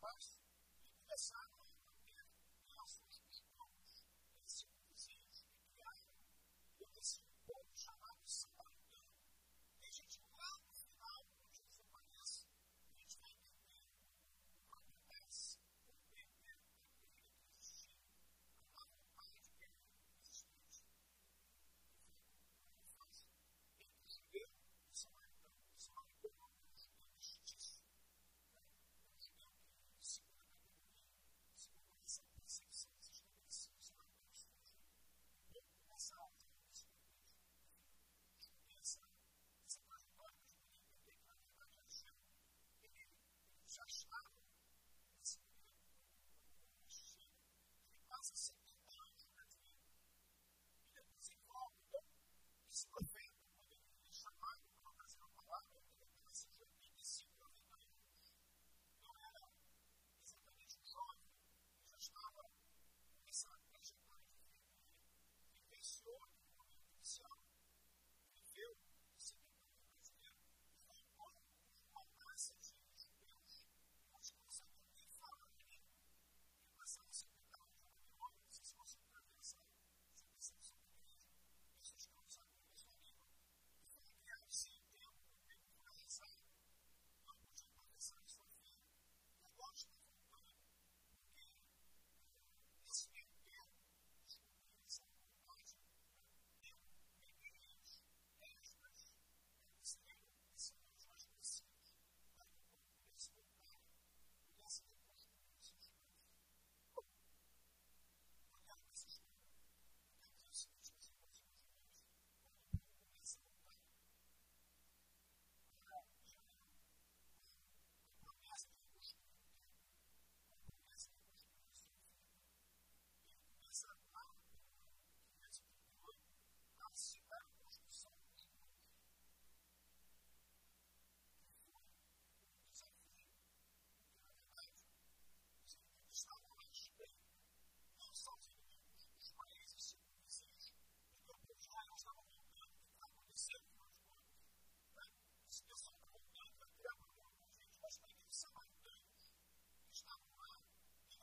mas e começaram a entender laços de mãos, esses vizinhos que criaram, eu. cherche à, si je ne sais c'est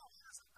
dollars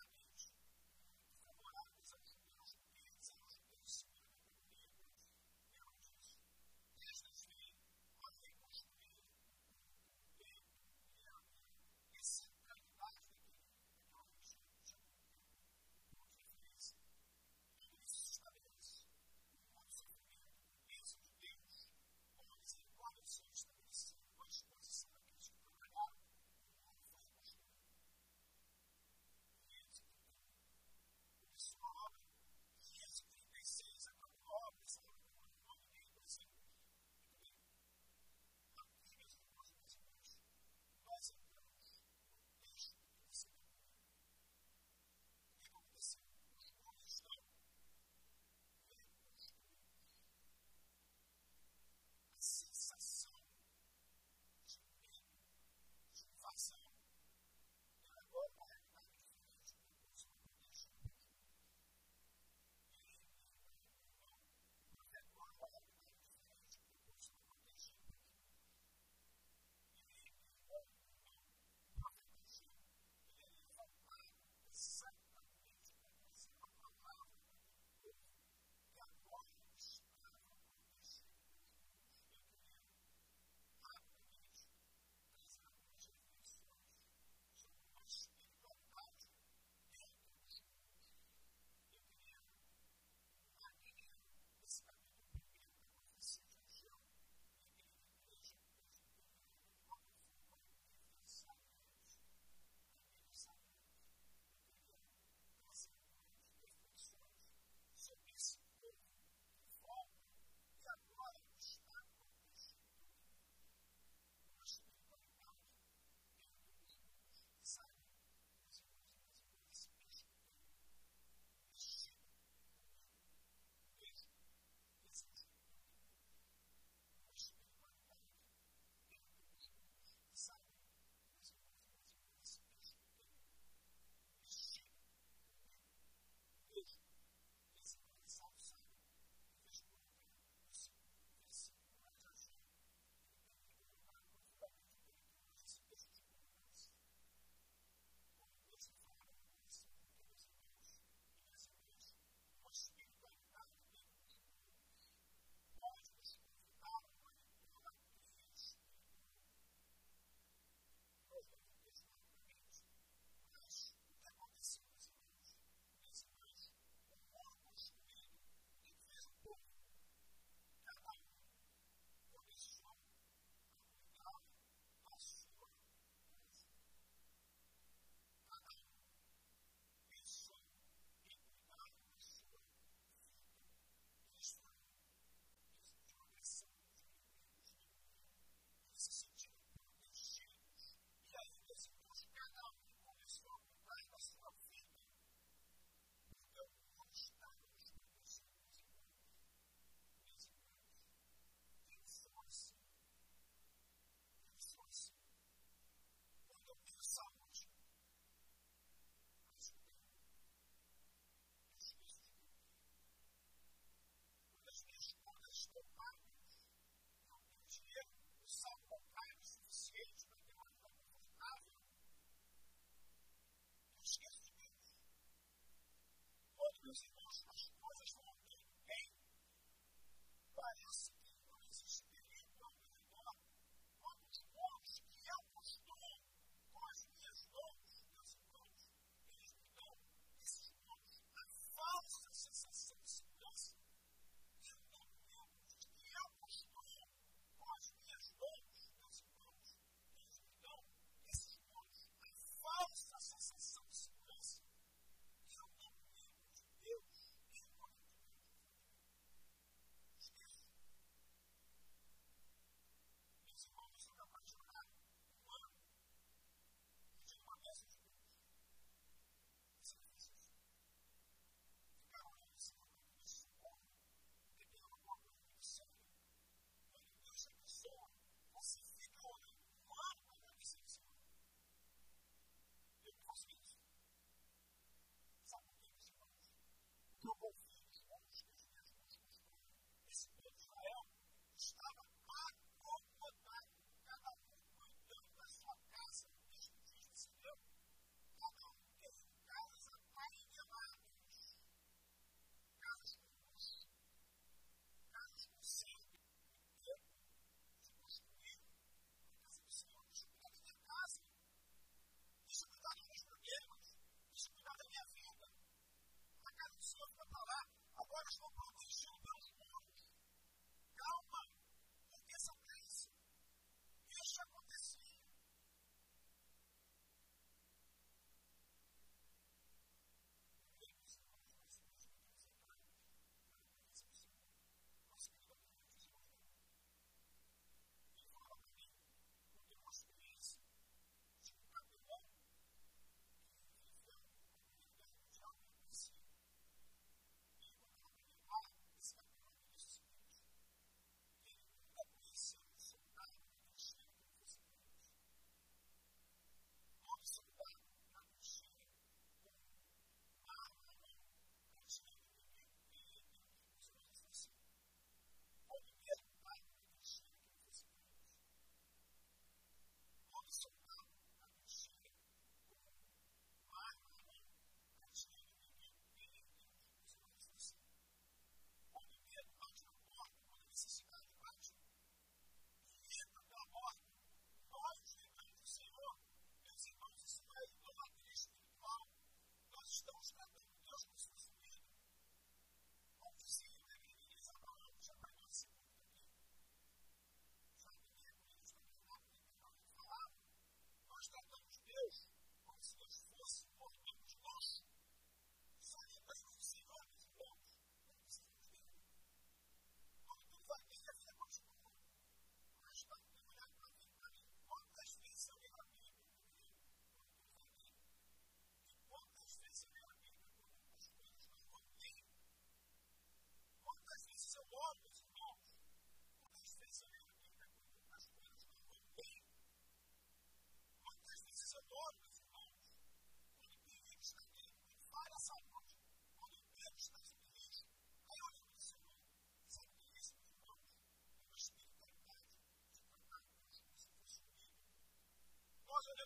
because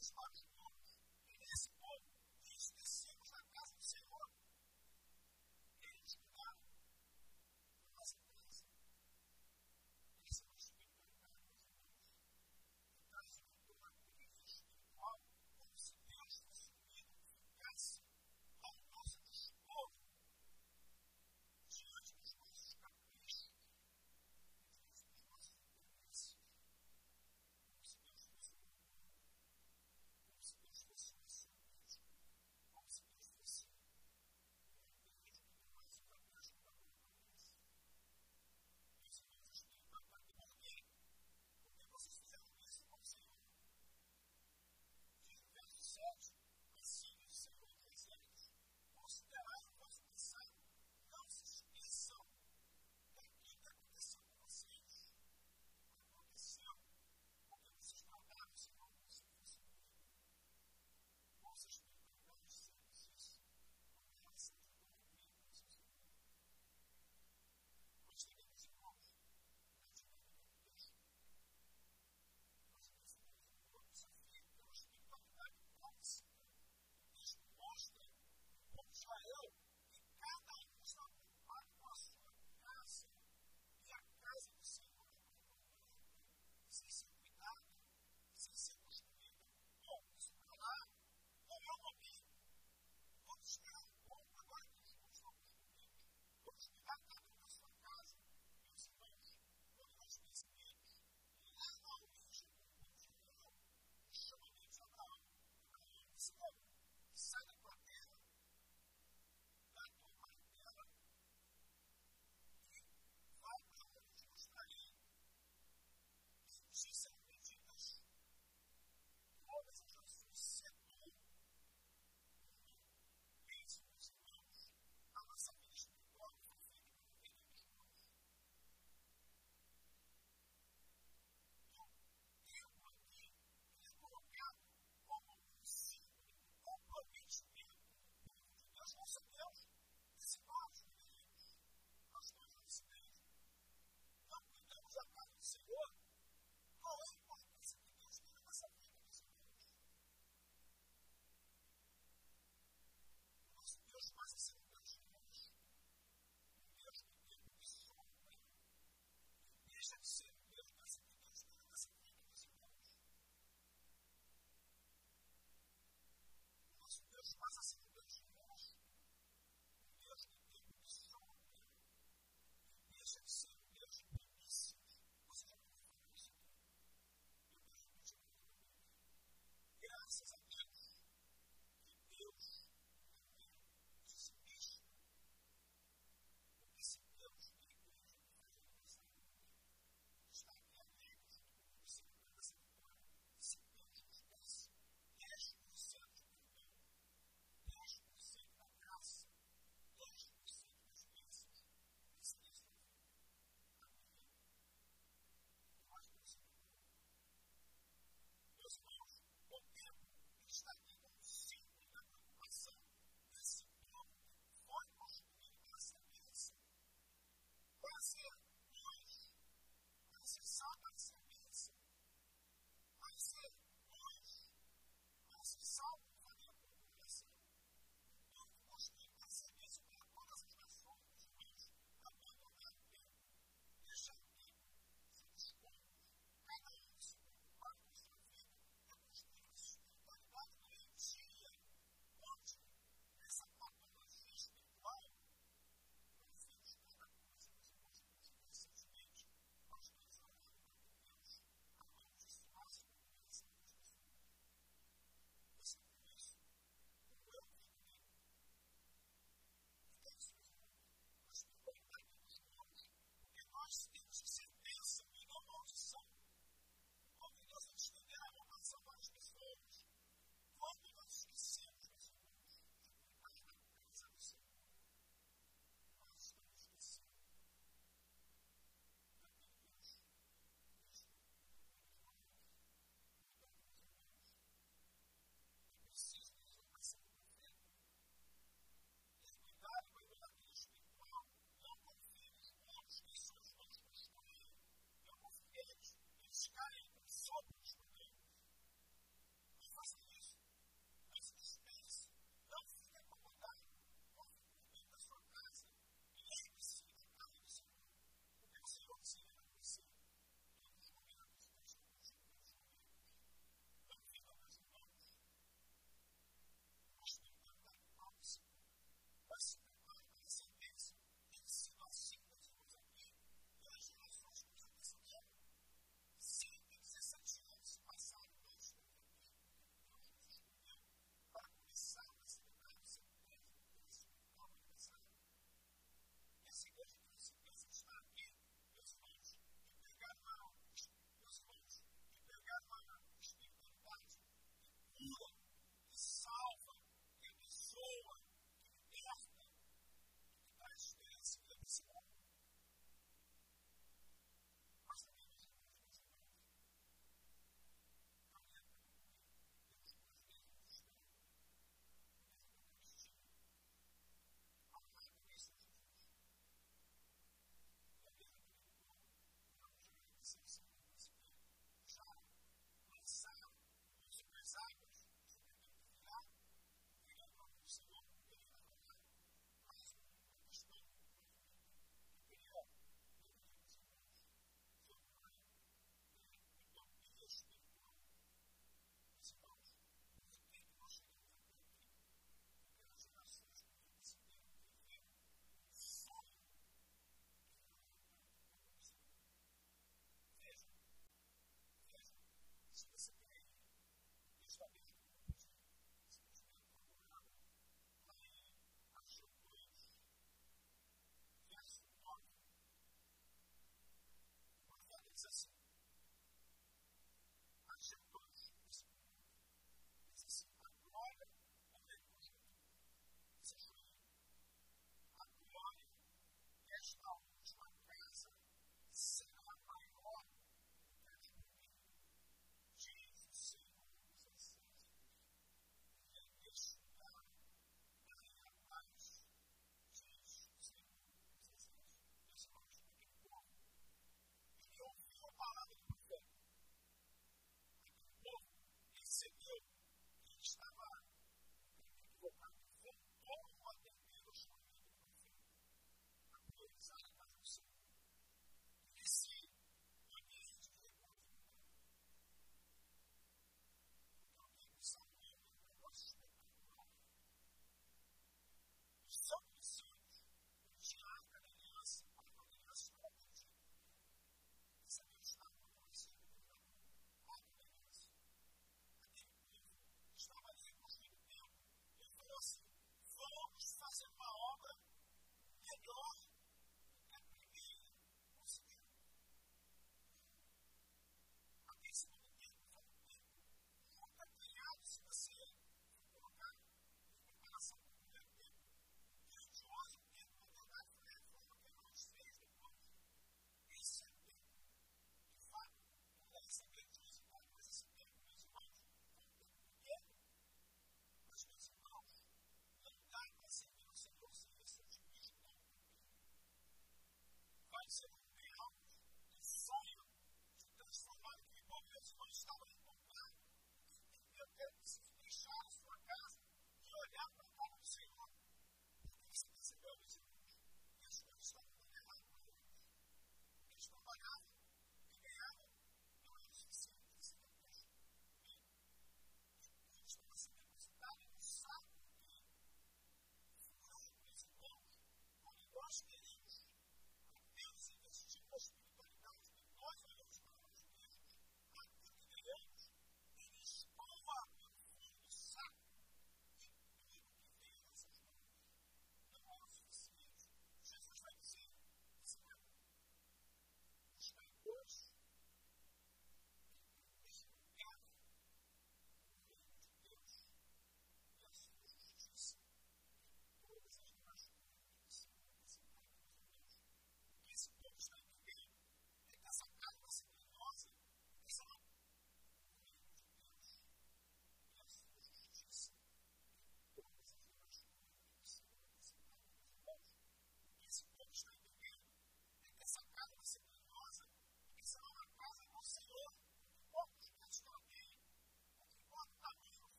this money.